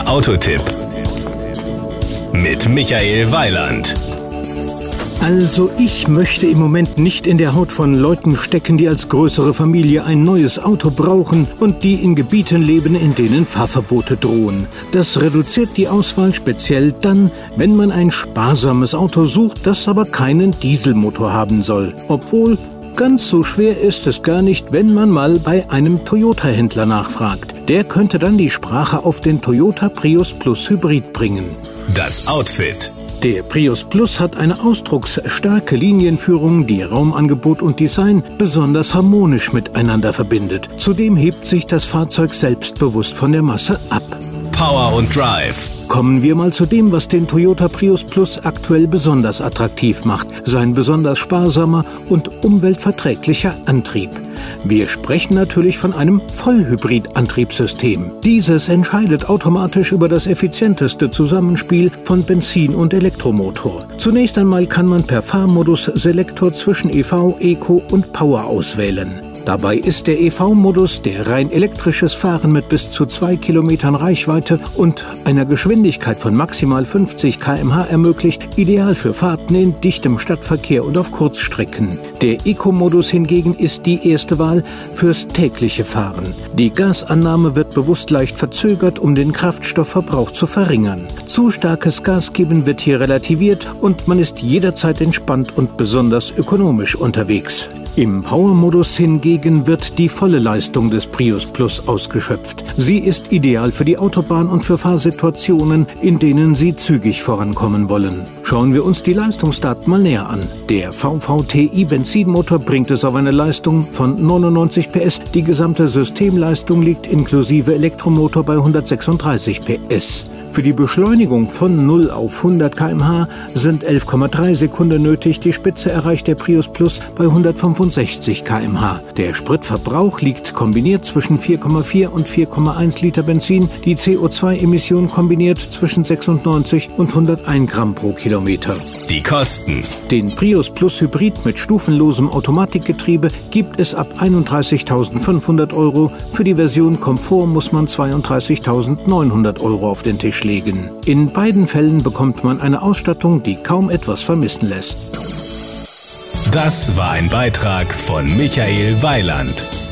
Der Autotipp mit Michael Weiland. Also ich möchte im Moment nicht in der Haut von Leuten stecken, die als größere Familie ein neues Auto brauchen und die in Gebieten leben, in denen Fahrverbote drohen. Das reduziert die Auswahl speziell dann, wenn man ein sparsames Auto sucht, das aber keinen Dieselmotor haben soll. Obwohl Ganz so schwer ist es gar nicht, wenn man mal bei einem Toyota-Händler nachfragt. Der könnte dann die Sprache auf den Toyota Prius Plus Hybrid bringen. Das Outfit. Der Prius Plus hat eine ausdrucksstarke Linienführung, die Raumangebot und Design besonders harmonisch miteinander verbindet. Zudem hebt sich das Fahrzeug selbstbewusst von der Masse ab. Power und Drive. Kommen wir mal zu dem, was den Toyota Prius Plus aktuell besonders attraktiv macht. Sein besonders sparsamer und umweltverträglicher Antrieb. Wir sprechen natürlich von einem Vollhybrid-Antriebssystem. Dieses entscheidet automatisch über das effizienteste Zusammenspiel von Benzin- und Elektromotor. Zunächst einmal kann man per Fahrmodus Selektor zwischen EV, Eco und Power auswählen. Dabei ist der EV-Modus, der rein elektrisches Fahren mit bis zu 2 Kilometern Reichweite und einer Geschwindigkeit von maximal 50 km/h ermöglicht, ideal für Fahrten in dichtem Stadtverkehr und auf Kurzstrecken. Der Eco-Modus hingegen ist die erste Wahl fürs tägliche Fahren. Die Gasannahme wird bewusst leicht verzögert, um den Kraftstoffverbrauch zu verringern. Zu starkes Gasgeben wird hier relativiert und man ist jederzeit entspannt und besonders ökonomisch unterwegs. Im Power-Modus hingegen wird die volle Leistung des Prius Plus ausgeschöpft. Sie ist ideal für die Autobahn und für Fahrsituationen, in denen Sie zügig vorankommen wollen. Schauen wir uns die Leistungsdaten mal näher an. Der VVTi Benzinmotor bringt es auf eine Leistung von 99 PS. Die gesamte Systemleistung liegt inklusive Elektromotor bei 136 PS. Für die Beschleunigung von 0 auf 100 km/h sind 11,3 Sekunden nötig. Die Spitze erreicht der Prius Plus bei 165 km/h. Der Spritverbrauch liegt kombiniert zwischen 4,4 und 4,1 Liter Benzin. Die CO2-Emission kombiniert zwischen 96 und 101 Gramm pro Kilometer. Die Kosten. Den Prius Plus Hybrid mit stufenlosem Automatikgetriebe gibt es ab 31.500 Euro. Für die Version Komfort muss man 32.900 Euro auf den Tisch legen. In beiden Fällen bekommt man eine Ausstattung, die kaum etwas vermissen lässt. Das war ein Beitrag von Michael Weiland.